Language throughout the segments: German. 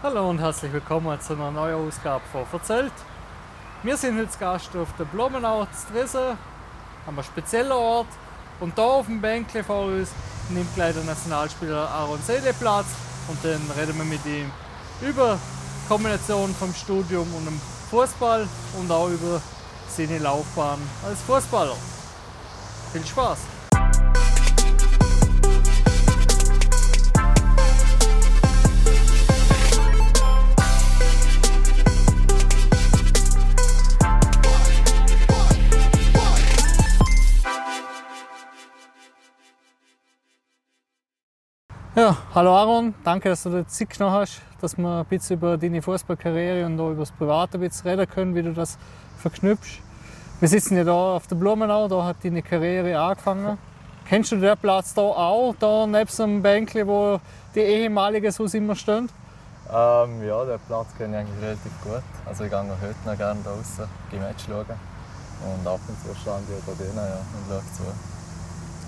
Hallo und herzlich willkommen zu einer neuen Ausgabe von Verzählt. Wir sind heute Gast auf der Blumenau Dresen, an einem speziellen Ort. Und da auf dem Bänkle vor uns nimmt gleich der Nationalspieler Aaron Seele Platz und dann reden wir mit ihm über die Kombination vom Studium und dem Fußball und auch über seine Laufbahn als Fußballer. Viel Spaß! Ja, hallo Aaron, danke, dass du dir Zeit genommen hast, dass wir ein bisschen über deine Fußballkarriere und auch über das Private ein bisschen reden können, wie du das verknüpfst. Wir sitzen ja da auf der Blumenau, da hat deine Karriere angefangen. Kennst du den Platz da auch, da neben dem Bänkli, wo die ehemaligen so immer stehen? Ähm, ja, den Platz kenne ich eigentlich relativ gut. Also ich gehe auch heute noch gerne draußen, die Match schauen. Und ab und zu stand ich da drinnen ja, und schaue zu.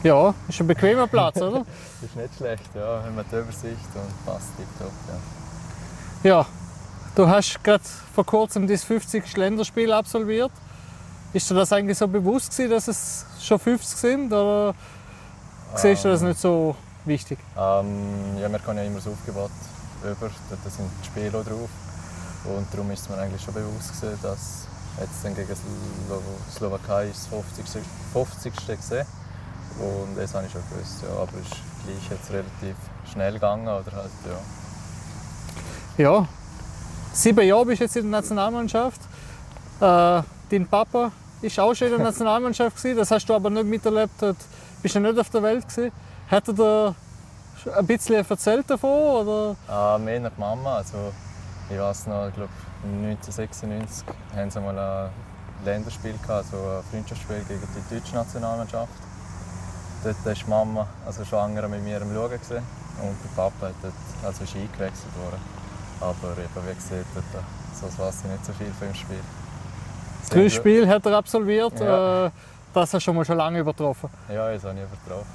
Ja, ist ein bequemer Platz, oder? ist nicht schlecht, ja. Haben wir die Übersicht und passt tiptop, ja. Ja, du hast gerade vor kurzem das 50. Länderspiel absolviert. Ist dir das eigentlich so bewusst gewesen, dass es schon 50 sind? Oder siehst du das nicht so wichtig? Ähm, ja, wir haben ja immer so aufgebaut über, da sind die Spiele drauf. Und darum ist es mir eigentlich schon bewusst gewesen, dass jetzt dann gegen Slo Slowakei das 50. 50. gesehen und das habe ich schon gewusst, ja. Aber es ist gleich jetzt relativ schnell gegangen. Oder halt, ja. ja, sieben Jahre bist du jetzt in der Nationalmannschaft. Äh, dein Papa war auch schon in der Nationalmannschaft gewesen. Das hast du aber nicht miterlebt. Du bist ja nicht auf der Welt gewesen. Hat er dir ein bisschen erzählt davon? Oder? Ah, mehr nach Mama. Also, ich weiß noch, ich glaube 1996 haben sie mal ein Länderspiel gehabt, also ein Freundschaftsspiel gegen die deutsche Nationalmannschaft. Dort war die Mama, also schwanger, mit mir am Schauen. Gewesen. Und der Papa hat dort, also ist eingewechselt worden. Aber eben, wie gesagt, dort, so weiß ich nicht so viel von dem Spiel. Drei Spiele hat er absolviert. Ja. Äh, das hast du schon mal schon lange übertroffen. Ja, das habe ich übertroffen.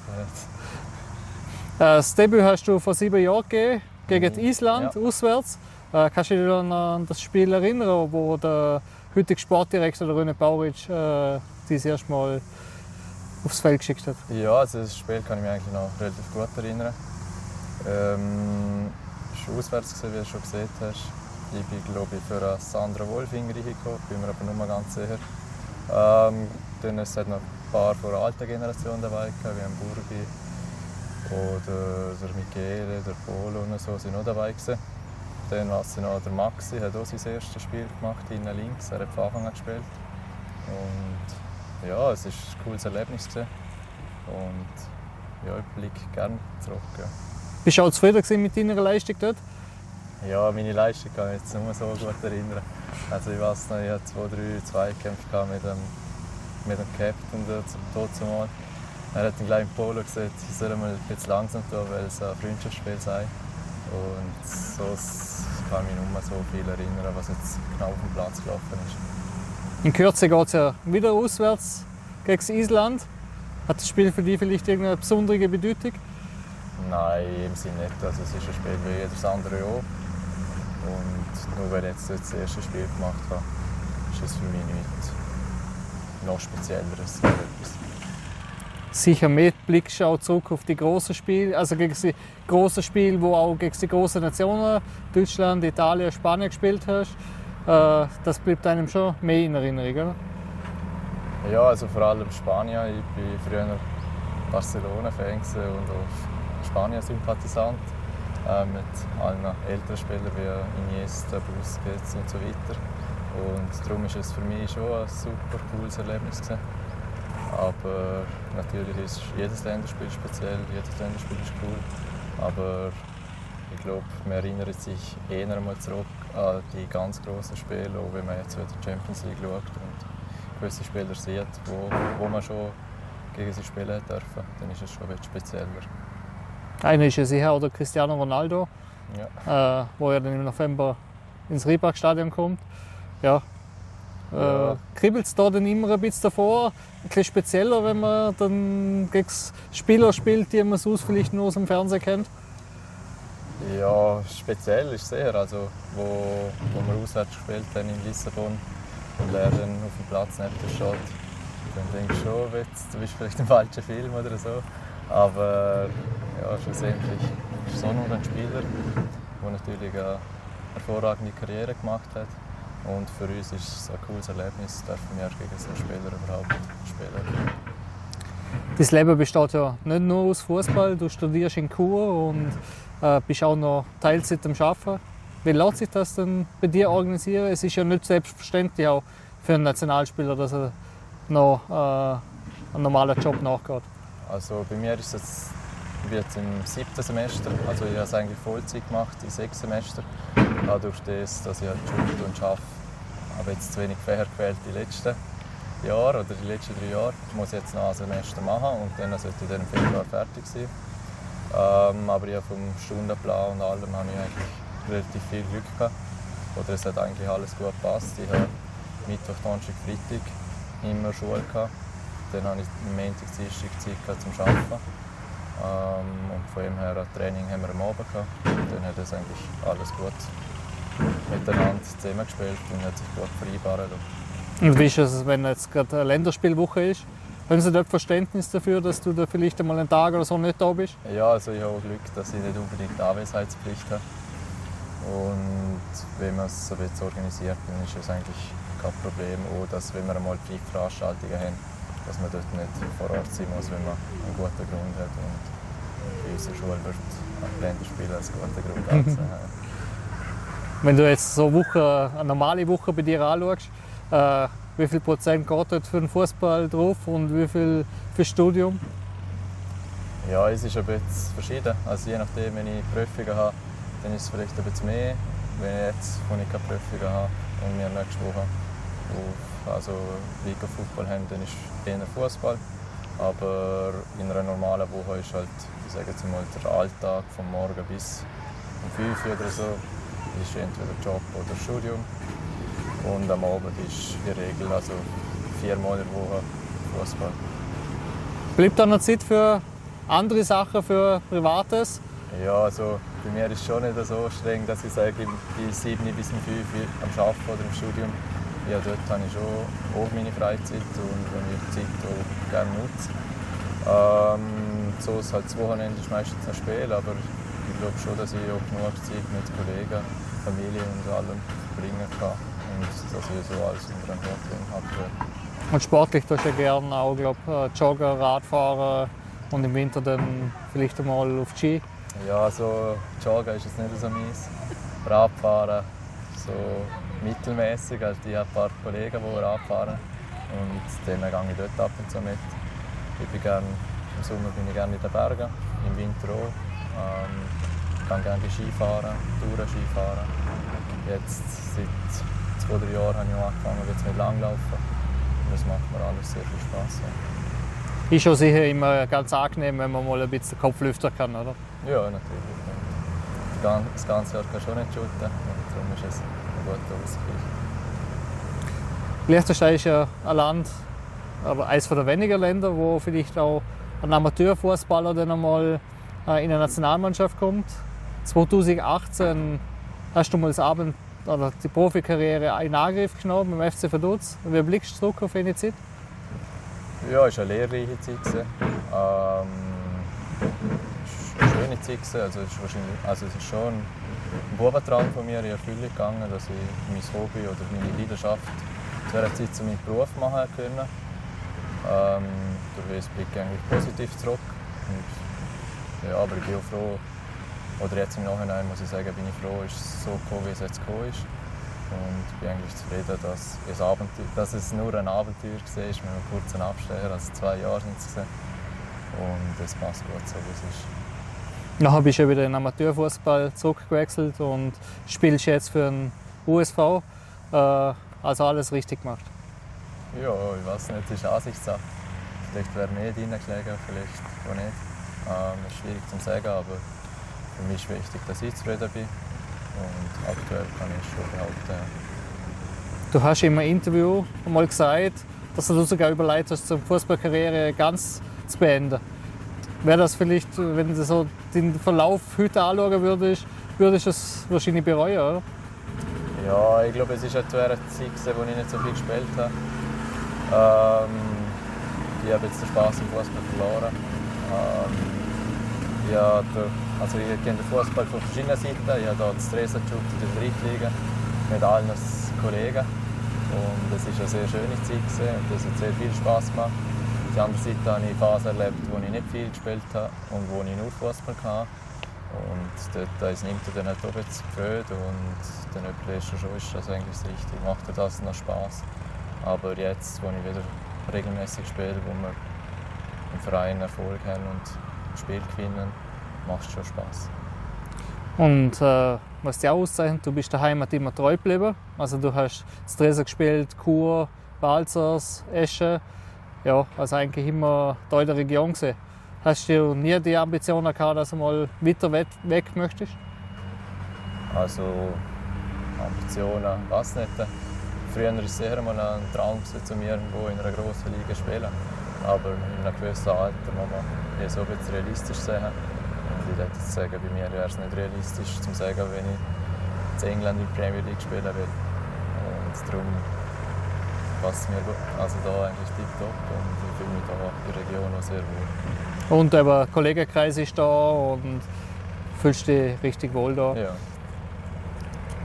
Äh, das Debüt hast du vor sieben Jahren gegeben, gegen mhm. Island, ja. auswärts. Äh, kannst du dich an das Spiel erinnern, wo der heutige Sportdirektor, der Rune Bauric, äh, das erste Mal aufs Feld geschickt hat? Ja, also das Spiel kann ich mich eigentlich noch relativ gut erinnern. Ähm, es war auswärts, gewesen, wie du schon gesehen hast. Ich bin, glaube ich, für Sandra Wolfinger reingekommen, bin mir aber nicht ganz sicher. Ähm, dann es hat noch ein paar von der alten Generation dabei, wie ein Burgi oder der Michele, der Polo und so sind noch dabei gewesen. Dann war es noch der Maxi, hat auch sein erstes Spiel gemacht, innen links, er hat von Anfang an gespielt. Und ja, es war ein cooles Erlebnis. Gewesen. Und ja, ich blicke gerne zurück. Ja. Bist du auch zufrieden mit deiner Leistung dort? Ja, meine Leistung kann ich jetzt nur so gut erinnern. Also ich weiß noch, ich hatte zwei, drei Zweikämpfe mit dem, mit dem Captain dazu mal. Er hat dann gleich im Polo gesagt, ich soll mal ein bisschen langsam tun, weil es ein Freundschaftsspiel sei. Und so kann ich mich nur so viel erinnern, was jetzt genau auf dem Platz gelaufen ist. In Kürze geht es ja wieder auswärts gegen Island. Hat das Spiel für dich vielleicht irgendeine besondere Bedeutung? Nein, im Sinne nicht. Also es ist ein Spiel wie jedes andere auch. Und nur weil ich jetzt das erste Spiel gemacht habe, ist es für mich nichts noch Spezielleres. Sicher mit blickst du auch zurück auf die grossen Spiele, also gegen die grossen Spiele, wo auch gegen die grossen Nationen, Deutschland, Italien, Spanien gespielt hast. Äh, das bleibt einem schon mehr in Erinnerung, oder? Ja, also vor allem Spanien. Ich war früher Barcelona-Fan und auch Spanien-Sympathisant. Äh, mit allen älteren Spielern wie Iniesta, Busquets und so weiter. Und darum war es für mich schon ein super cooles Erlebnis. Gewesen. Aber natürlich ist jedes Länderspiel speziell, jedes Länderspiel ist cool. Aber ich glaube, man erinnert sich eher einmal zurück an die ganz grossen Spiele, auch wenn man jetzt die Champions League schaut und gewisse Spieler sieht, wo, wo man schon gegen sie spielen dürfen, dann ist es schon etwas spezieller. Einer ist ja sicher oder Cristiano Ronaldo, ja. äh, wo er dann im November ins Reebok-Stadion kommt. Ja. Äh, ja. Kribbelt es da dann immer ein bisschen davor? Ein bisschen spezieller, wenn man dann gegen Spieler spielt, die man sonst vielleicht nur aus dem Fernsehen kennt? Ja, speziell ist sehr. Also, wo, wo wir auswärts gespielt haben in Lissabon und er dann auf dem Platz neben dir steht, dann denke ich schon, jetzt, du bist vielleicht im falschen Film oder so. Aber ja, schlussendlich ist so nur ein Spieler, der natürlich eine hervorragende Karriere gemacht hat. Und für uns ist es ein cooles Erlebnis, dürfen wir gegen so einen Spieler überhaupt spielen. Dein Leben besteht ja nicht nur aus Fußball. Du studierst in Chur und äh, bist auch noch Teilzeit am Arbeiten. Wie lässt sich das denn bei dir organisieren? Es ist ja nicht selbstverständlich auch für einen Nationalspieler, dass er noch äh, einen normalen Job nachgeht. Also bei mir ist es jetzt im siebten Semester, also ich habe es eigentlich Vollzeit gemacht, in sechs Semester. Dadurch, dass ich halt Schule und arbeite, habe jetzt zu wenig Fächer gewählt die letzten Jahre oder die letzten drei Jahre. Ich muss jetzt noch ein Semester machen und dann sollte ich dann im Februar fertig sein. Ähm, aber ja, vom Stundenplan und allem habe ich eigentlich relativ viel Glück gehabt. Oder es hat eigentlich alles gut gepasst. Ich habe Mittwoch, Donnerstag, Freitag immer Schule gehabt. Dann habe ich am Montag, Dienstag Zeit zum Arbeiten. Ähm, und von dem her, ein Training haben wir am Abend gehabt. Dann hat es eigentlich alles gut miteinander zusammengespielt und hat sich gut vereinbaren lassen. Und wie ist es, wenn jetzt gerade eine Länderspielwoche ist? Haben Sie dort Verständnis dafür, dass du da vielleicht einmal einen Tag oder so nicht da bist? Ja, also ich habe Glück, dass ich nicht unbedingt Anwesenheitspflicht habe. Und wenn man es so jetzt organisiert, dann ist es eigentlich kein Problem. Auch, dass wenn wir einmal Pflichtveranstaltungen haben, dass man dort nicht vor Ort sein muss, wenn man einen guten Grund hat. Und bei unserer Schule wird Länderspiel als guter Grund angesehen. Wenn du jetzt so Woche, eine normale Woche bei dir anschaust, äh, wie viel Prozent geht dort für den Fußball drauf und wie viel für das Studium? Ja, es ist ein bisschen verschieden. Also je nachdem, wenn ich Prüfungen habe, dann ist es vielleicht ein bisschen mehr. Wenn ich jetzt, wo ich keine Prüfungen habe und wir nächste Woche auf also Liga Football haben, dann ist eher Fußball. Aber in einer normalen Woche ist halt, ich sage jetzt mal, der Alltag von morgen bis um 5 Uhr oder so, ist entweder Job oder Studium. Und am Abend ist in der Regel also viermal in der Woche Fußball. Bleibt da noch Zeit für andere Sachen, für Privates? Ja, also bei mir ist es schon nicht so streng, dass ich sage, ich bin 7 bis 5 am Arbeiten oder im Studium. Ja, dort habe ich schon auch meine Freizeit und wenn ich die Zeit auch gerne nutze. Ähm, so ist halt das Wochenende ist meistens ein Spiel, aber ich glaube schon, dass ich auch genug Zeit mit Kollegen, Familie und allem verbringen kann und dass ich so alles unter einem Hut habe. Und sportlich tust du ja gerne auch glaub, äh, Joggen, Radfahren und im Winter dann vielleicht einmal auf die Ski. Ja, also Joggen ist jetzt nicht so meins. Radfahren so mittelmäßig. Also ich habe ein paar Kollegen, die Radfahren und denen gehe ich dort ab und zu mit. Ich bin gern, Im Sommer bin ich gerne in den Bergen, im Winter auch. Ähm, ich gehe gerne Skifahren, Touren-Skifahren. Jetzt seit zwei, drei Jahren habe ich angefangen jetzt mit Langlaufen. Das macht mir alles sehr viel Spaß. Ja. Ist schon sicher immer ganz angenehm, wenn man mal ein bisschen den Kopf lüften kann, oder? Ja, natürlich. Das ganze Jahr du auch nicht shooten. Darum ist es ein guter Ausgleich. Liechtenstein ist ja ein Land, aber eines der wenigen Länder, wo vielleicht auch ein Amateurfußballer dann einmal äh, in eine Nationalmannschaft kommt. 2018 hast du mal das Abend oder die Profikarriere in Angriff genommen beim FC Vaduz. Wie blickst du zurück auf eine Zeit? Ja, es war eine lehrreiche Zeit. Ähm, eine schöne Zeit. Also es, ist wahrscheinlich, also es ist schon ein Bubentraum von mir in Erfüllung gegangen, dass ich mein Hobby oder meine Leidenschaft zu einer Zeit zu meinem Beruf machen konnte. Ähm, durch das blicke ich eigentlich positiv zurück. Und, ja, aber ich bin auch froh, oder jetzt im Nachhinein muss ich sagen, bin ich froh, dass es so gekommen, wie es jetzt gekommen ist. Und bin eigentlich zufrieden, dass es, Abenteuer, dass es nur ein Abenteuer war, mit einem kurzen Abstecher, also zwei Jahre sind es. Und es passt gut so, wie es ist. Nachher bist du wieder in den Amateurfußball zurückgewechselt und spielst jetzt für den USV. Äh, also alles richtig gemacht. Ja, ich weiß nicht, das ist Ansichtssache. Vielleicht wäre mehr reingelegen, vielleicht auch nicht. Ähm, ist schwierig zu sagen, aber für mich ist wichtig, dass ich zufrieden bin. Und aktuell kann ich schon behaupten. Du hast in einem Interview mal gesagt, dass du sogar überlegt hast, die Fußballkarriere ganz zu beenden. Wäre das vielleicht, wenn du so den Verlauf heute anschauen würdest, würdest du es wahrscheinlich bereuen, oder? Ja, ich glaube, es war während der Zeit, wo ich nicht so viel gespielt habe. Ähm, ich habe jetzt den Spaß im Fußball verloren. Ähm, ja, der, also ich kenne den Fußball von verschiedenen Seiten. Ich habe hier das Dresden in der Drittliga mit allen Kollegen. Und es war eine sehr schöne Zeit und es hat sehr viel Spaß gemacht. Auf der anderen Seite habe ich Phasen erlebt, wo ich nicht viel gespielt habe und wo ich nur Fußball hatte. Und dort ist nimmt er dann halt auch jetzt blöd und dann überlegst du schon, ist das eigentlich das macht dir das noch Spaß. Aber jetzt, wo ich wieder regelmäßig spiele, wo wir im Verein Erfolg haben und Spiel gewinnen, macht schon Spaß. Und äh, was dich auch auszeichnet, du bist der Heimat immer treu geblieben. Also du hast Stresa gespielt, Chur, Balzers, Esche. Ja, also eigentlich immer da in der Region gesehen. Hast du nie die Ambition gehabt, dass du mal weiter weg möchtest? Also Ambitionen, was nicht. Früher war es sehr mal ein Traum, zu mir irgendwo in einer grossen Liga zu spielen. Aber in einem gewissen Alter muss man eher so ein bisschen realistisch sehen. Ich würde sagen, bei mir wäre es nicht realistisch, zu sagen, wenn ich in England in der Premier League spielen will. Und darum passt mir also da eigentlich tiptop und ich fühle mich da in der Region auch sehr wohl. Und der Kollegenkreis ist da und fühlst dich richtig wohl da. Ja.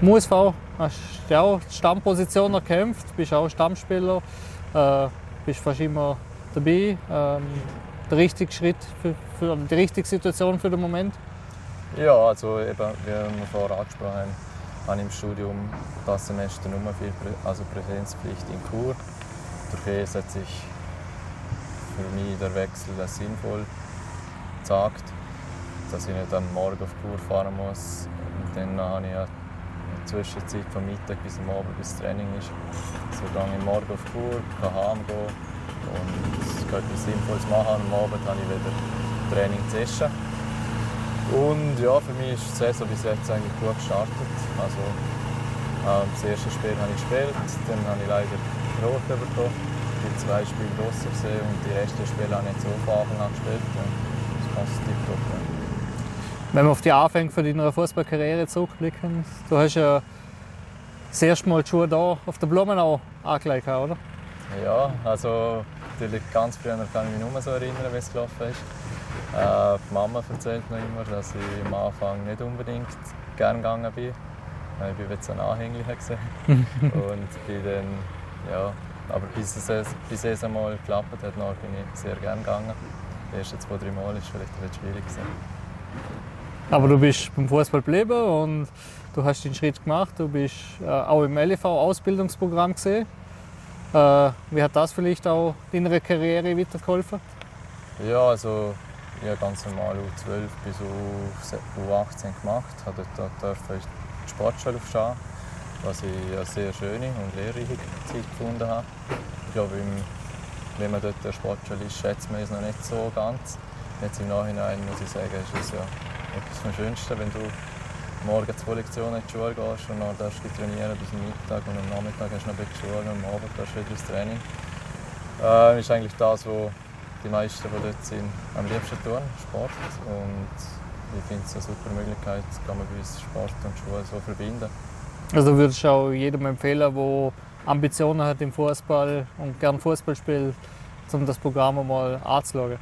MUSV hast du auch die Stammposition erkämpft, bist auch Stammspieler, äh, bist fast immer dabei. Ähm, der richtige Schritt für, für, die richtige Situation für den Moment? Ja, also eben, wie wir vorher angesprochen haben, habe ich im Studium das Semester nur viel also Präsenzpflicht in Kur. Durch das hat sich für mich der Wechsel als sinnvoll gesagt, dass ich nicht am Morgen auf Kur fahren muss. Und dann habe ich die Zwischenzeit vom Mittag bis am Abend, bis das Training ist. So gehe ich morgen auf Kur, kann heimgehen und es geht mir sinnvoll zu machen. Am Abend habe ich wieder Training zu. Und ja, für mich ist die Saison bis jetzt eigentlich gut gestartet. Also, ähm, das erste Spiel habe ich gespielt, dann habe ich leider rot bekommen die zwei Spiele draussen gesehen und die restlichen Spiele habe ich so von Anfang an gespielt. Und das passt tiptop. Ja. Wenn wir auf die Anfänge von deiner Fußballkarriere zurückblicken, du hast ja das erste Mal die Schuhe hier auf der Blumenau angelegt, oder? Ja, also natürlich ganz früher kann ich mich nur so erinnern, wie es gelaufen ist. Äh, die Mama erzählt noch immer, dass ich am Anfang nicht unbedingt gern gegangen bin. Ich war jetzt ein Anhänglicher und bin dann ja, aber bis es, bis es einmal geklappt hat, bin ich sehr gerne gegangen. Die ersten zwei, drei Mal war vielleicht ein bisschen schwierig. Gewesen. Aber du bist beim Fußball geblieben und du hast den Schritt gemacht. Du bist äh, auch im LEV-Ausbildungsprogramm gesehen. Äh, wie hat das vielleicht auch deiner Karriere weitergeholfen? Ja, also ich habe ganz normal U12 bis U18 gemacht. Ich durfte die Sportschule aufschauen was ich eine sehr schöne und lehrreiche Zeit gefunden habe. Ich glaube, wenn man dort der Sportschule ist, schätzt man es noch nicht so ganz. Jetzt im Nachhinein muss ich sagen, ist es ja etwas vom Schönsten, wenn du morgen zwei Lektionen in die Schule gehst und dann darfst du trainieren bis zum Mittag und am Nachmittag hast du noch ein bisschen Schule und am Abend darfst du wieder ins Training. Äh, ist eigentlich das, was die meisten, die dort sind, am liebsten tun, Sport. Und ich finde es eine super Möglichkeit, kann man bei uns Sport und Schule so verbinden. Also würde ich auch jedem empfehlen, der Ambitionen hat im Fußball und gern Fußball spielt, um das Programm mal anzuschauen.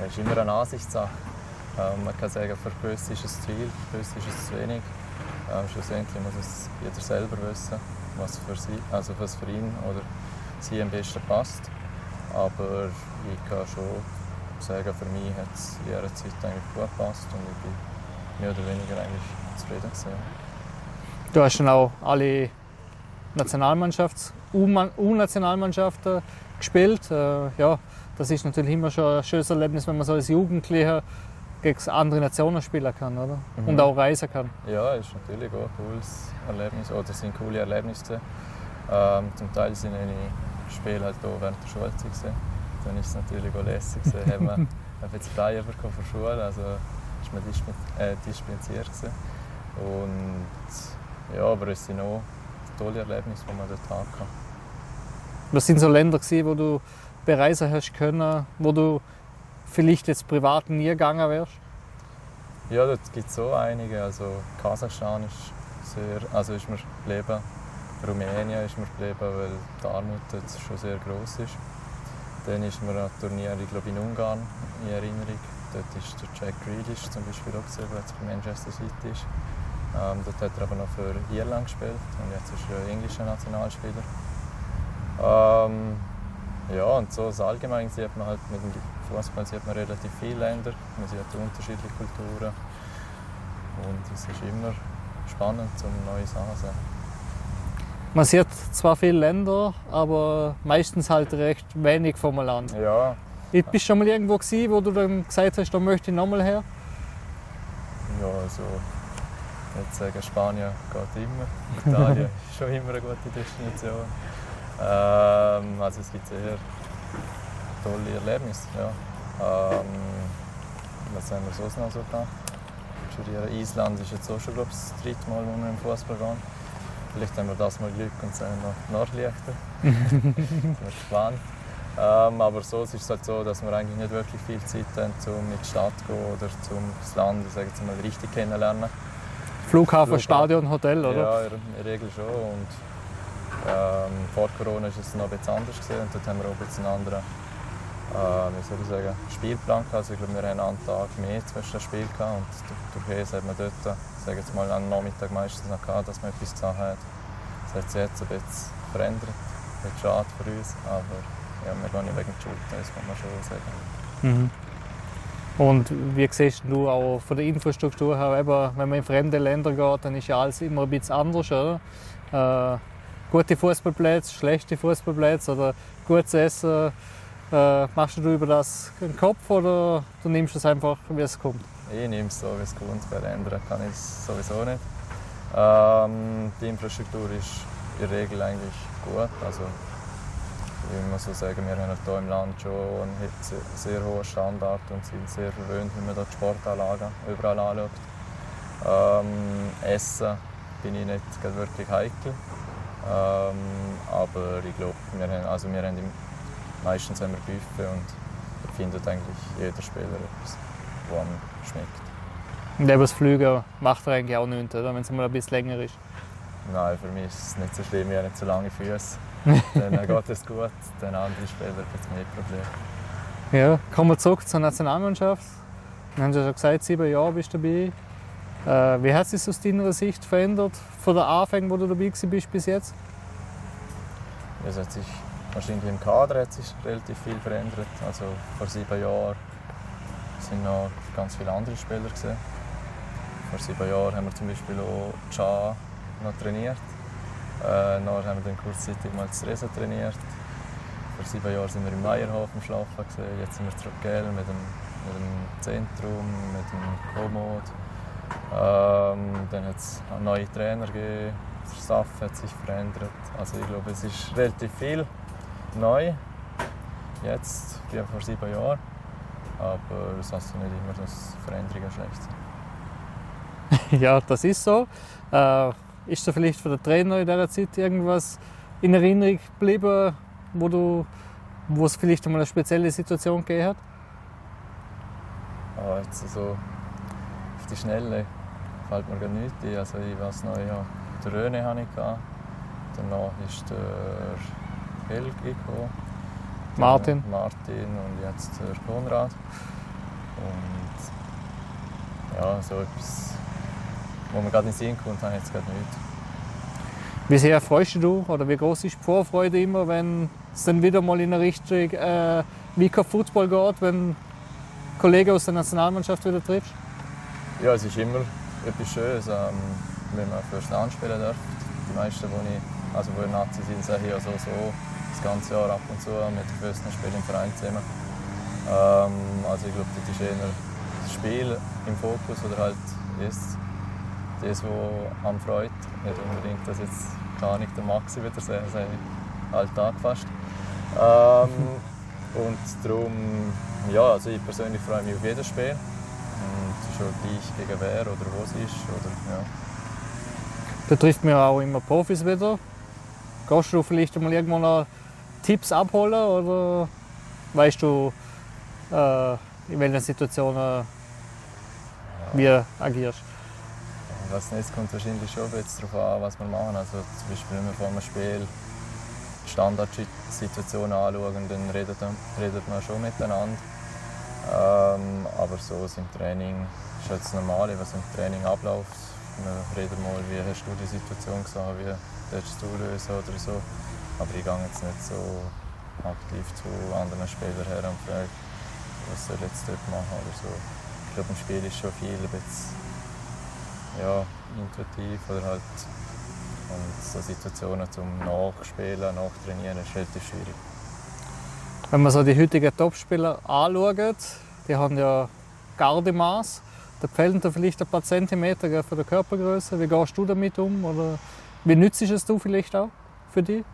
Das ist immer eine Ansichtssache. Ähm, man kann sagen, für gewisse ist es zu viel, für gewisse ist es zu wenig. Ähm, schlussendlich muss es jeder selber wissen, was für, sie, also was für ihn oder sie am besten passt. Aber ich kann schon sagen, für mich hat es in ihrer Zeit eigentlich gut gepasst und ich bin mehr oder weniger eigentlich zufrieden gewesen. Du hast dann auch alle Nationalmannschafts-, U-Nationalmannschaften gespielt. Äh, ja, das ist natürlich immer schon ein schönes Erlebnis, wenn man so als Jugendlicher gegen andere Nationen spielen kann oder? Mhm. und auch reisen kann. Ja, ist natürlich auch ein cooles Erlebnis oder sind coole Erlebnisse. Ähm, zum Teil sind ich Spiele halt auch während der Schulzeit gesehen. Dann ist es natürlich auch lässig gewesen. haben wir jetzt Flyer bekommen von der Schule, also ist man äh, dispensiert gewesen. Und ja, aber es sind auch tolle Erlebnisse, die man dort haben kann. Was sind so Länder, wo du bereisen hast können, wo du vielleicht jetzt privat nie gegangen wärst? Ja, dort gibt es so einige. Also Kasachstan ist, sehr, also ist mir geblieben. Rumänien ist mir geblieben, weil die Armut dort schon sehr groß ist. Dann ist mir ein Turnier, ich glaube in Ungarn, in Erinnerung. Dort ist der Jack Grealish zum Beispiel auch gesehen, der jetzt bei Manchester City ist. Ähm, dort hat er aber noch für Irland gespielt und jetzt ist er englischer Nationalspieler. Ähm, ja, und so allgemein sieht man halt mit dem Fußball sieht man relativ viele Länder, man sieht unterschiedliche Kulturen und es ist immer spannend, um neue Sachen zu sehen. Man sieht zwar viele Länder, aber meistens halt recht wenig vom Land. Ja. Ich bist du schon mal irgendwo gewesen, wo du dann gesagt hast, da möchte ich nochmal her? Ja, also ich würde sagen, Spanien geht immer. Italien ist schon immer eine gute Destination. Ähm, also es gibt sehr tolle Erlebnisse. Ja. Ähm, was haben wir sonst noch so gemacht? Studieren. Island ist jetzt auch schon glaube ich, das dritte Mal, wo wir im Fußball gehen. Vielleicht haben wir das mal Glück und sehen noch Nordlichter. das wird spannend. Ähm, aber so ist es halt so, dass wir eigentlich nicht wirklich viel Zeit haben, um in die Stadt zu gehen oder um das Land ich sage jetzt mal, richtig kennenlernen. Flughafen, Flughafen, Stadion, Hotel, oder? Ja, in der Regel schon. Und, ähm, vor Corona war es noch bisschen anders gewesen, und dort haben wir auch ein bisschen einen anderen äh, wie soll ich sagen, Spielplan gehabt. Also ich glaube, wir haben einen Tag mehr zwischen den Spielen gehabt und durch das hat man dort, sage jetzt mal, am Nachmittag meistens noch gehabt, dass man etwas gesagt hat. Das hat sich jetzt ein bisschen verändert. Ein bisschen schade für uns, aber ja, wir gehen nicht wegen der Schuld, das kann man schon sagen. Mhm. Und wie siehst du auch von der Infrastruktur her, eben, wenn man in fremde Länder geht, dann ist ja alles immer ein bisschen anders, oder? Äh, gute Fußballplätze, schlechte Fußballplätze oder gutes Essen. Äh, machst du über das den Kopf oder du nimmst es einfach, wie es kommt? Ich nehme es so, wie es kommt. Verändern kann ich es sowieso nicht. Ähm, die Infrastruktur ist in der Regel eigentlich gut. Also, ich muss so sagen, wir haben hier im Land schon einen sehr hohen Standard und sind sehr verwöhnt, wie man die Sportanlagen überall anschaut. Ähm, Essen bin ich nicht wirklich heikel. Ähm, aber ich glaube, wir haben, also wir haben meistens haben wir Buffet und findet eigentlich jeder Spieler etwas, was ihm schmeckt. Und eben das Fliegen macht er eigentlich auch nichts, wenn es mal ein bisschen länger ist? Nein, für mich ist es nicht so schlimm, ich habe nicht so lange Füße. dann geht es gut, dann andere Spieler haben es mehr Probleme. Ja, kommen wir zurück zur Nationalmannschaft. Wir haben ja schon gesagt, sieben Jahre bist du dabei. Äh, wie hat sich das aus deiner Sicht verändert von der Anfang, wo du dabei bist bis jetzt? es hat sich wahrscheinlich im Kader hat sich relativ viel verändert. Also vor sieben Jahren sind noch ganz viele andere Spieler gesehen. Vor sieben Jahren haben wir zum Beispiel auch Cha noch trainiert. Äh, nachher haben wir dann kurzzeitig mal Stresa trainiert. Vor sieben Jahren sind wir im Meierhof Schlafen gesehen. Jetzt sind wir zurück Gel mit dem, mit dem Zentrum, mit dem Komoot. Ähm, dann hat es neue Trainer gegeben. Der Staff hat sich verändert. Also ich glaube, es ist relativ viel neu. Jetzt, wie vor sieben Jahren. Aber das heißt nicht immer, dass Veränderungen schlecht sind. ja, das ist so. Äh, ist da vielleicht von der Trainer in dieser Zeit irgendwas in Erinnerung geblieben, wo, du, wo es vielleicht einmal eine spezielle Situation gegeben hat? Ah, jetzt so auf die Schnelle fällt mir gar nichts ein. Also ich weiß noch, ja, den Röne hatte ich. Danach ist der Gekommen. Martin. Martin und jetzt der Konrad. Und ja, so etwas, wo man gerade den Sinn kommt, habe ich jetzt gerade nicht. Wie sehr freust du dich oder wie groß ist die Vorfreude immer, wenn es dann wieder mal in eine Richtung äh, Vika Football geht, wenn Kollegen aus der Nationalmannschaft wieder triffst? Ja, es ist immer etwas Schönes, ähm, wenn man fürs Land spielen darf. Die meisten, die ich, also die Nazi sind, sehen ja so, so das ganze Jahr ab und zu mit den größten Spielen im Verein zusammen. Ähm, also ich glaube, das ist eher das Spiel im Fokus oder halt das, das was am freut. Nicht unbedingt, dass jetzt gar nicht der Maxi wieder sehen, das Alltag fast. Ähm, und darum, ja, also ich persönlich freue mich auf jedes Spiel. Und schon gleich gegen wer oder wo es ist. Oder, ja. Da trifft man auch immer Profis wieder. Gehst du vielleicht mal irgendwo noch Tipps abholen oder weißt du, äh, in welchen Situationen wie agierst. Was nicht, kommt wahrscheinlich schon bisschen darauf an, was wir machen. Also zum Beispiel, wenn wir vor einem Spiel Standardsituationen anschauen, dann redet, redet man schon miteinander. Ähm, aber so ist im Training ist das Normale, was im Training abläuft. Wir reden mal, wie hast du die Situation gesehen, wie würdest du lösen oder so. Aber ich gehe jetzt nicht so aktiv zu anderen Spielern her und frage, was soll ich jetzt dort machen oder so. Ich glaube, im Spiel ist schon viel ein bisschen ja, intuitiv oder halt und so Situationen zum Nachspielen, Nachtrainieren ist relativ schwierig. Wenn man so die heutigen Topspieler anschaut, die haben ja Gardemaß. Da fehlen da vielleicht ein paar Zentimeter von der Körpergröße. Wie gehst du damit um? Oder wie nützt es du vielleicht auch für dich?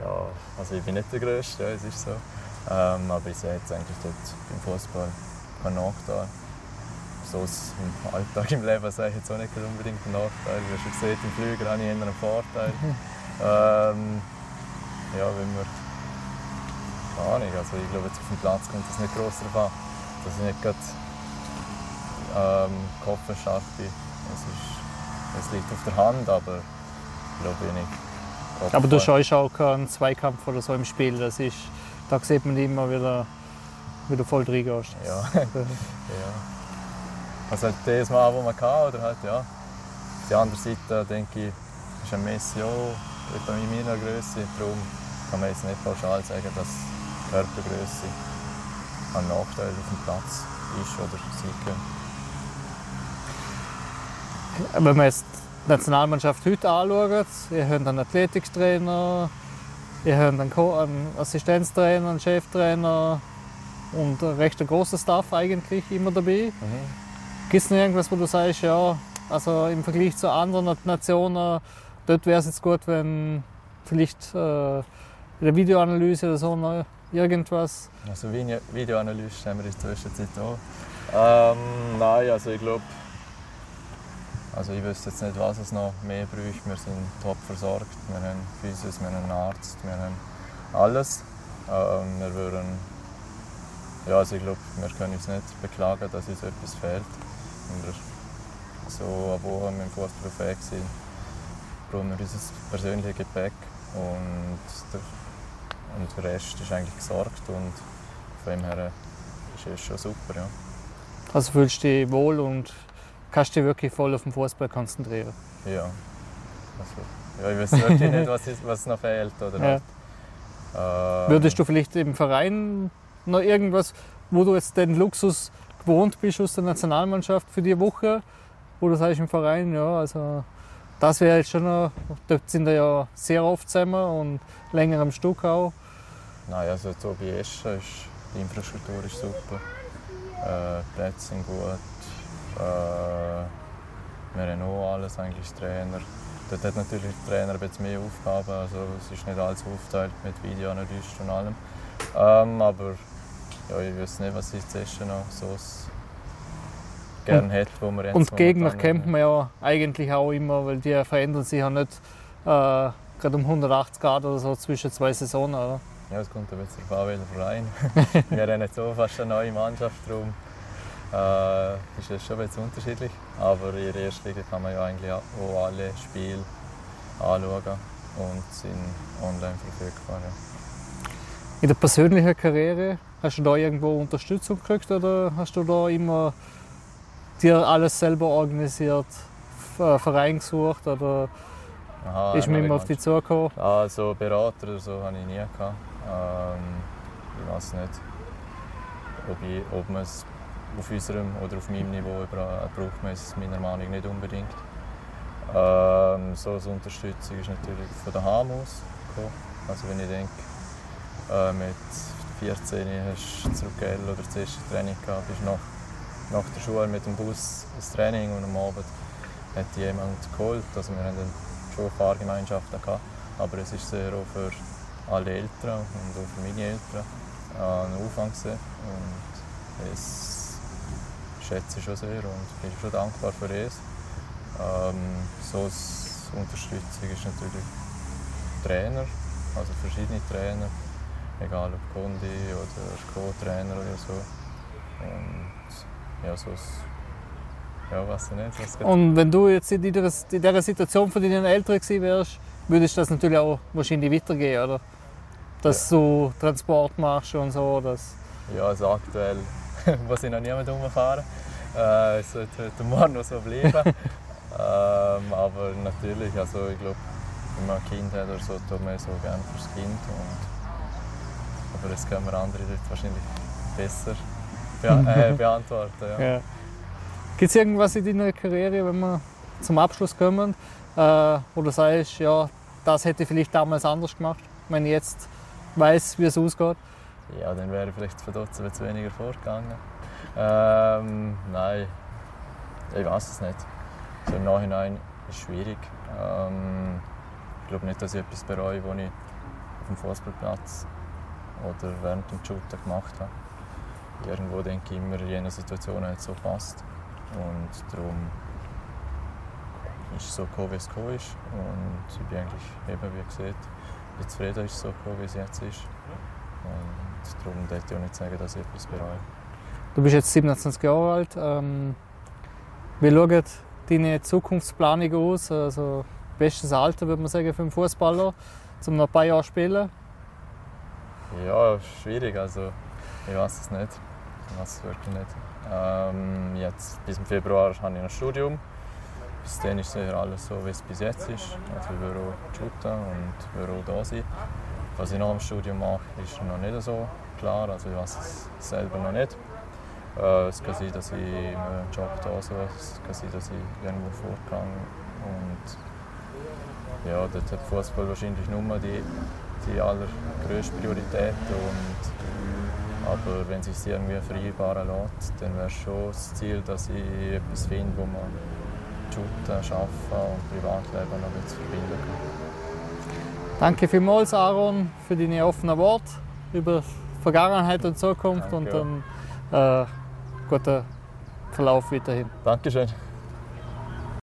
Ja, also ich bin nicht der Größte, ja, es ist so. Ähm, aber ich sehe jetzt eigentlich dort beim Fußball keinen Nachteil. So im Alltag im Leben sehe ich jetzt auch nicht unbedingt einen Nachteil. Wie schon gesehen, im Flüger habe ich eher einen Vorteil. ähm, ja, wenn wir keine Ahnung, also ich glaube, jetzt auf dem Platz kommt das nicht darauf an, dass ich nicht gerade ähm, kopfenstark bin. Es, ist, es liegt auf der Hand, aber ich glaube nicht. Kopf aber du schaust auch keinen Zweikampf oder so im Spiel. Das ist, da sieht man immer wieder, wie du voll drin gehst. Ja. ja. Also halt das Mal, wo man kann, oder halt, ja. Auf der anderen Seite denke ich, ist ein Messi auch etwa in meiner Größe. Darum kann man jetzt nicht pauschal sagen, dass Körpergröße ein Nachteil auf dem Platz ist oder sein könnte. Wenn man jetzt die Nationalmannschaft heute anschaut, ihr habt einen Athletiktrainer, ihr habt einen Assistenztrainer, einen Cheftrainer und ein recht großer Staff eigentlich immer dabei. Mhm. Gibt es noch irgendwas, wo du sagst, ja, also im Vergleich zu anderen Nationen, dort wäre es jetzt gut, wenn vielleicht äh, in der Videoanalyse oder so noch irgendwas? Also Videoanalyse haben wir in der Zeit auch. Ähm, nein, also ich glaube, also ich wüsste jetzt nicht, was es noch mehr bräuchte. Wir sind top versorgt. Wir haben Physios, wir haben einen Arzt, wir haben alles. Ähm, wir würden, ja, also ich glaube, wir können uns nicht beklagen, dass uns etwas fehlt. Wenn wir so eine Woche mit dem Fußball sind, brauchen wir unser persönliches Gepäck. Und der und der Rest ist eigentlich gesorgt und von dem her ist es schon super. Ja. Also fühlst du dich wohl und kannst dich wirklich voll auf den Fußball konzentrieren? Ja. Also, ja ich weiß wirklich nicht, was, ist, was noch fehlt. Oder ja. ähm, Würdest du vielleicht im Verein noch irgendwas, wo du jetzt den Luxus gewohnt bist aus der Nationalmannschaft für die Woche, wo du sagst im Verein, ja, also das wäre jetzt schon noch, dort sind wir ja sehr oft zusammen und länger am Stück auch. Nein, also so bei Eschen ist die Infrastruktur ist super. Äh, die Plätze sind gut. Äh, wir haben auch alles, eigentlich Trainer. Dort hat natürlich der Trainer ein bisschen mehr Aufgaben, also es ist nicht alles aufgeteilt mit Videoanalyst und allem. Ähm, aber ja, ich weiß nicht, was ich zuerst noch so gerne hätte, wo man jetzt Und Gegner kennt man ja eigentlich auch immer, weil die verändern sich ja nicht äh, gerade um 180 Grad oder so zwischen zwei Saisonen. Oder? Ja, es kommt ein bisschen darauf an, welcher Verein. wir haben jetzt so fast eine neue Mannschaft, darum äh, ist es schon ein bisschen unterschiedlich. Aber in der ersten Liga kann man ja eigentlich auch alle Spiele anschauen und sind online verfügbar. Ja. In der persönlichen Karriere hast du da irgendwo Unterstützung gekriegt oder hast du da immer dir alles selber organisiert, Verein gesucht oder Aha, ist mir immer auf die zugekommen? Also Berater oder so habe ich nie gehabt. Ähm, ich weiß nicht, ob, ich, ob man es auf unserem oder auf meinem Niveau braucht man es meiner Meinung nach nicht unbedingt. Ähm, so als Unterstützung ist natürlich von der Heim aus gekommen. Also wenn ich denke, äh, mit 14 hast du zurück oder das erste Training gehabt, bist nach, nach der Schule mit dem Bus ins Training und am Abend hat jemand geholt. Also wir hatten schon Fahrgemeinschaften gehabt, aber es ist sehr auch für alle Eltern und auch für meine Eltern ein Aufwand. Und das schätze ich schon sehr und bin schon dankbar für es. Ähm, so als Unterstützung ist natürlich Trainer, also verschiedene Trainer, egal ob Kundi oder Co-Trainer oder so. Und ja, so ja, weiß ich nicht. Was Und wenn du jetzt in dieser, in dieser Situation von deinen Eltern gewesen wärst, würdest du das natürlich auch wahrscheinlich weitergehen, oder? Dass ja. du Transport machst und so. Dass ja, also aktuell muss ich noch niemand rumfahren. Äh, es sollte heute Morgen noch so bleiben. ähm, aber natürlich, also ich glaube, wenn man ein Kind hat oder so, tut man so gerne fürs Kind. Und, aber das können wir andere Leute wahrscheinlich besser be äh, beantworten. Ja. Ja. Gibt es irgendwas in deiner Karriere, wenn wir zum Abschluss kommen, äh, wo du sagst, ja, das hätte ich vielleicht damals anders gemacht, wenn ich jetzt weiß, wie es ausgeht? Ja, dann wäre ich vielleicht von zu weniger vorgegangen. Ähm, nein, ich weiß es nicht. Also Im Nachhinein ist es schwierig. Ähm, ich glaube nicht, dass ich etwas bereue, was ich auf dem Fußballplatz oder während dem Shooter gemacht habe. Irgendwo denke ich immer, in jener Situation hat es so passt. Und darum ist es so gekommen, wie es gekommen ist. Und ich bin eigentlich, eben wie gesagt, bin zufrieden, ist es so gekommen, wie es jetzt ist. Und darum würde ich auch nicht sagen, dass ich etwas bereue. Du bist jetzt 27 Jahre alt. Ähm, wie schaut deine Zukunftsplanung aus? Also, bestes Alter, würde man sagen, für einen Fußballer, um noch ein paar Jahre zu spielen? Ja, schwierig. Also, ich weiß es nicht. Ich weiß es wirklich nicht. Ähm, jetzt, bis im Februar habe ich ein Studium. Bis dann ist sicher alles so, wie es bis jetzt ist. Also ich will auch shooten und will auch da sein. Was ich nach dem Studium mache, ist noch nicht so klar. Also ich weiß es selber noch nicht. Äh, es kann sein, dass ich einen Job da suche. Es kann sein, dass ich irgendwo vorgehe. Und ja, dort hat Fußball wahrscheinlich nur die, die allergrößte Priorität. Und aber wenn es sich irgendwie vereinbaren lässt, dann wäre schon das Ziel, dass ich etwas finde, wo man Shooten, Arbeiten und Privatleben noch ein verbinden kann. Danke vielmals, Aaron, für deine offenen Worte über Vergangenheit und Zukunft Danke, und dann äh, guten Verlauf weiterhin. Dankeschön.